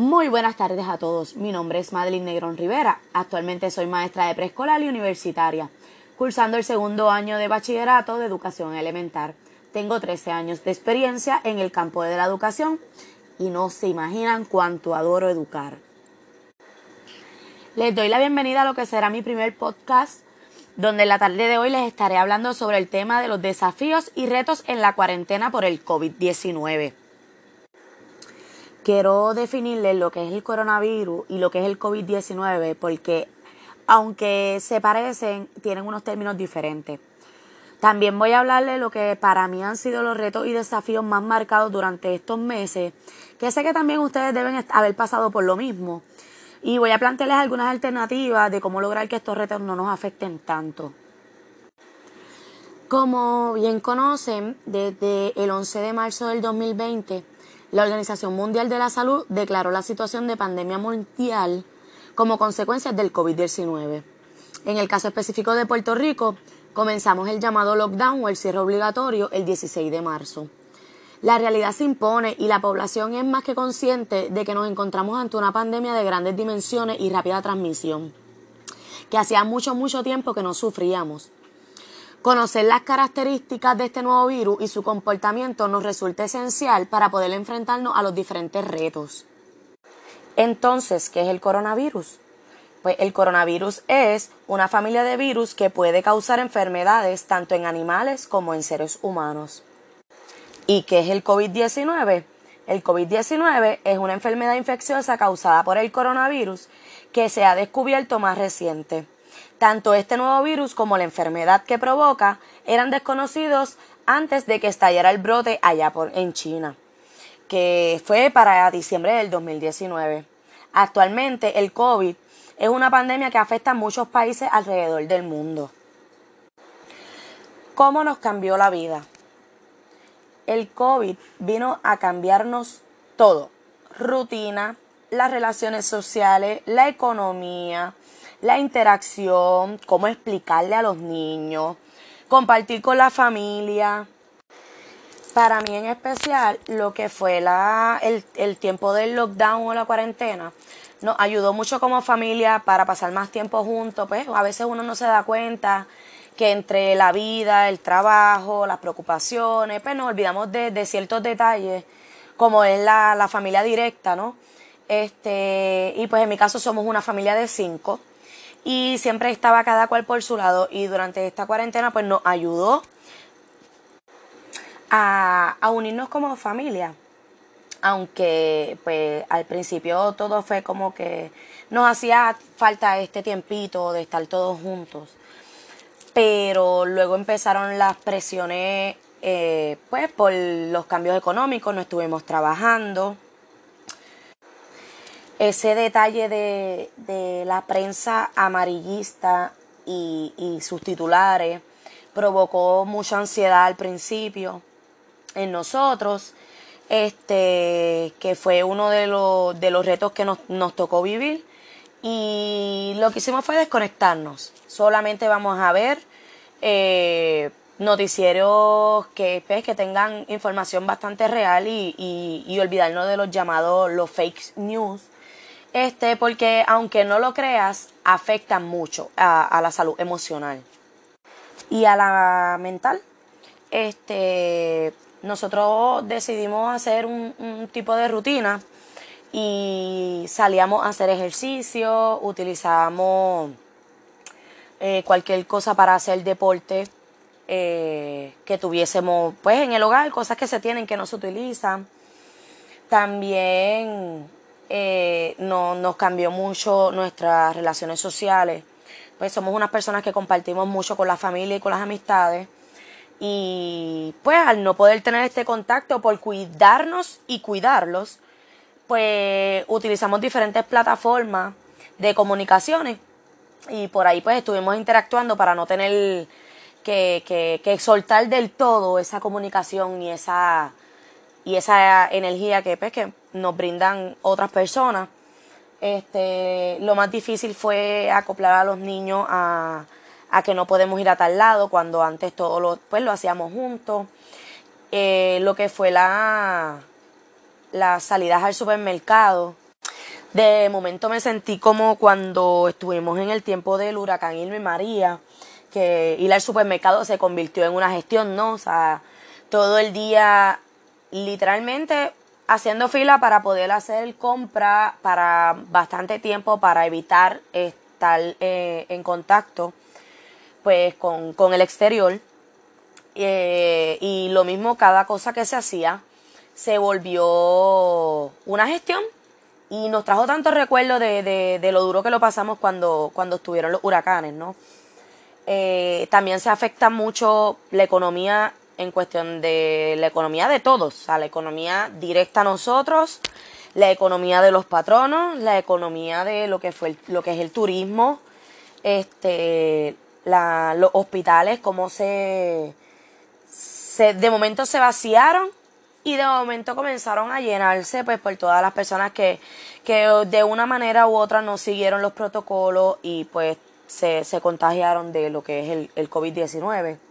Muy buenas tardes a todos. Mi nombre es Madeline Negrón Rivera. Actualmente soy maestra de preescolar y universitaria, cursando el segundo año de bachillerato de educación elemental. Tengo 13 años de experiencia en el campo de la educación y no se imaginan cuánto adoro educar. Les doy la bienvenida a lo que será mi primer podcast, donde en la tarde de hoy les estaré hablando sobre el tema de los desafíos y retos en la cuarentena por el COVID-19 quiero definirles lo que es el coronavirus y lo que es el COVID-19 porque aunque se parecen, tienen unos términos diferentes. También voy a hablarles lo que para mí han sido los retos y desafíos más marcados durante estos meses, que sé que también ustedes deben haber pasado por lo mismo. Y voy a plantearles algunas alternativas de cómo lograr que estos retos no nos afecten tanto. Como bien conocen, desde el 11 de marzo del 2020, la Organización Mundial de la Salud declaró la situación de pandemia mundial como consecuencia del COVID-19. En el caso específico de Puerto Rico, comenzamos el llamado lockdown o el cierre obligatorio el 16 de marzo. La realidad se impone y la población es más que consciente de que nos encontramos ante una pandemia de grandes dimensiones y rápida transmisión, que hacía mucho, mucho tiempo que no sufríamos. Conocer las características de este nuevo virus y su comportamiento nos resulta esencial para poder enfrentarnos a los diferentes retos. Entonces, ¿qué es el coronavirus? Pues el coronavirus es una familia de virus que puede causar enfermedades tanto en animales como en seres humanos. ¿Y qué es el COVID-19? El COVID-19 es una enfermedad infecciosa causada por el coronavirus que se ha descubierto más reciente. Tanto este nuevo virus como la enfermedad que provoca eran desconocidos antes de que estallara el brote allá por, en China, que fue para diciembre del 2019. Actualmente el COVID es una pandemia que afecta a muchos países alrededor del mundo. ¿Cómo nos cambió la vida? El COVID vino a cambiarnos todo. Rutina, las relaciones sociales, la economía, la interacción, cómo explicarle a los niños, compartir con la familia. Para mí en especial, lo que fue la, el, tiempo del lockdown o la cuarentena, nos ayudó mucho como familia para pasar más tiempo juntos. Pues a veces uno no se da cuenta que entre la vida, el trabajo, las preocupaciones, pues nos olvidamos de, ciertos detalles, como es la, la, familia directa, ¿no? Este, y pues en mi caso somos una familia de cinco y siempre estaba cada cual por su lado y durante esta cuarentena pues nos ayudó a, unirnos como familia. Aunque pues al principio todo fue como que nos hacía falta este tiempito de estar todos juntos. Pero luego empezaron las presiones eh, pues por los cambios económicos no estuvimos trabajando ese detalle de, la prensa amarillista y, sus titulares provocó mucha ansiedad al principio en nosotros, este, que fue uno de los, de los retos que nos, tocó vivir. Y lo que hicimos fue desconectarnos. Solamente vamos a ver eh, noticieros que, pues, que tengan información bastante real y, y olvidarnos de los llamados los fake news este, porque aunque no lo creas, afectan mucho a, la salud emocional. Y a la mental, este, nosotros decidimos hacer un, tipo de rutina y salíamos a hacer ejercicio, utilizábamos eh, cualquier cosa para hacer deporte eh, que tuviésemos pues en el hogar, cosas que se tienen que no se utilizan. También eh, no, nos cambió mucho nuestras relaciones sociales. Pues somos unas personas que compartimos mucho con la familia y con las amistades. Y pues al no poder tener este contacto por cuidarnos y cuidarlos, pues utilizamos diferentes plataformas de comunicaciones y por ahí pues estuvimos interactuando para no tener que, que, que soltar del todo esa comunicación y esa y esa energía que, pues, que nos brindan otras personas. Este, lo más difícil fue acoplar a los niños a, que no podemos ir a tal lado cuando antes todo lo, pues, lo hacíamos juntos. Eh, lo que fue la, las salidas al supermercado. De momento me sentí como cuando estuvimos en el tiempo del huracán Irma y María, que ir al supermercado se convirtió en una gestión, ¿no? O sea, todo el día literalmente haciendo fila para poder hacer compra para bastante tiempo para evitar estar eh, en contacto pues con, con el exterior eh, y lo mismo cada cosa que se hacía se volvió una gestión y nos trajo tantos recuerdos de, de, lo duro que lo pasamos cuando, cuando estuvieron los huracanes, ¿no? Eh, también se afecta mucho la economía en cuestión de la economía de todos, o sea, la economía directa a nosotros, la economía de los patronos, la economía de lo que fue lo que es el turismo, este, los hospitales, cómo se, se, de momento se vaciaron y de momento comenzaron a llenarse pues por todas las personas que, que de una manera u otra no siguieron los protocolos y pues se, se contagiaron de lo que es el, el COVID-19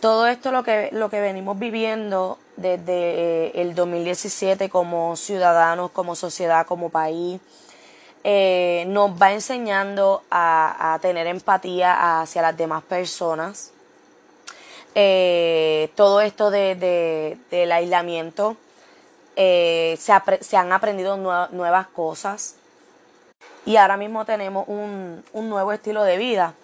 todo esto lo que, lo que venimos viviendo desde eh, el 2017 como ciudadanos, como sociedad, como país, eh, nos va enseñando a, tener empatía hacia las demás personas. Eh, todo esto de, del aislamiento, se, se, han aprendido nuevas cosas y ahora mismo tenemos un, un nuevo estilo de vida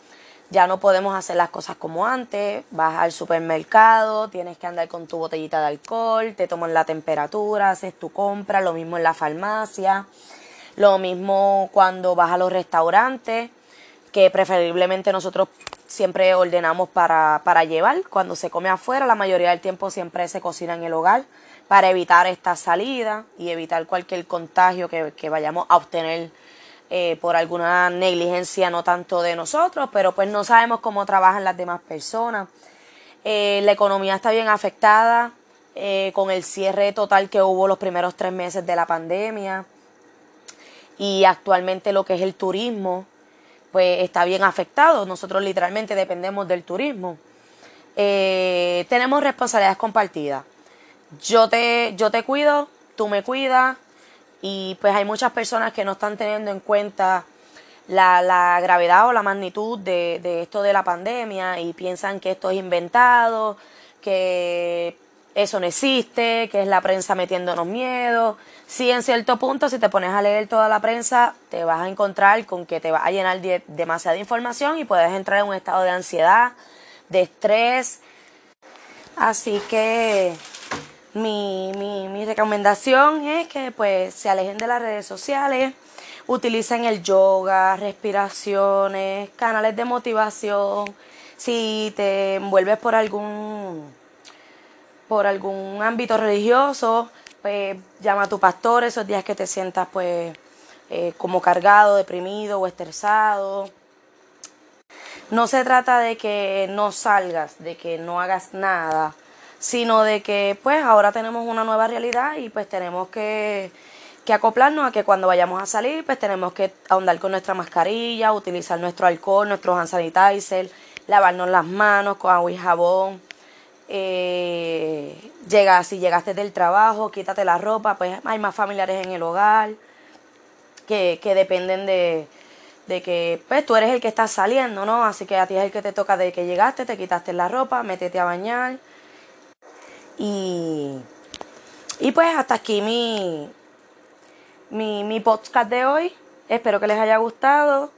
ya no podemos hacer las cosas como antes, vas al supermercado, tienes que andar con tu botellita de alcohol, te toman la temperatura, haces tu compra, lo mismo en la farmacia, lo mismo cuando vas a los restaurantes, que preferiblemente nosotros siempre ordenamos para, para llevar, cuando se come afuera, la mayoría del tiempo siempre se cocina en el hogar para evitar esta salida y evitar cualquier contagio que, que vayamos a obtener eh, por alguna negligencia no tanto de nosotros, pero pues no sabemos cómo trabajan las demás personas. Eh, la economía está bien afectada eh, con el cierre total que hubo los primeros tres meses de la pandemia y actualmente lo que es el turismo pues está bien afectado. Nosotros literalmente dependemos del turismo. tenemos responsabilidades compartidas. Yo te, yo te cuido, tú me cuidas, y pues hay muchas personas que no están teniendo en cuenta la, la gravedad o la magnitud de, de, esto de la pandemia y piensan que esto es inventado, que eso no existe, que es la prensa metiéndonos miedo. Sí, en cierto punto, si te pones a leer toda la prensa, te vas a encontrar con que te va a llenar de demasiada información y puedes entrar en un estado de ansiedad, de estrés. Así que mi, mi, mi recomendación es que pues se alejen de las redes sociales, utilicen el yoga, respiraciones, canales de motivación. Si te envuelves por algún por algún ámbito religioso, pues llama a tu pastor esos días que te sientas pues eh, como cargado, deprimido o estresado. No se trata de que no salgas, de que no hagas nada, sino de que pues ahora tenemos una nueva realidad y pues tenemos que, que acoplarnos a que cuando vayamos a salir pues tenemos que ahondar con nuestra mascarilla, utilizar nuestro alcohol, nuestros hand sanitizer, lavarnos las manos con agua y jabón. Eh, llega, si llegaste del trabajo, quítate la ropa, pues hay más familiares en el hogar que, que dependen de, de que pues tú eres el que estás saliendo, ¿no? Así que a ti es el que te toca de que llegaste, te quitaste la ropa, métete a bañar, y, y pues hasta aquí mi, mi, mi podcast de hoy. Espero que les haya gustado.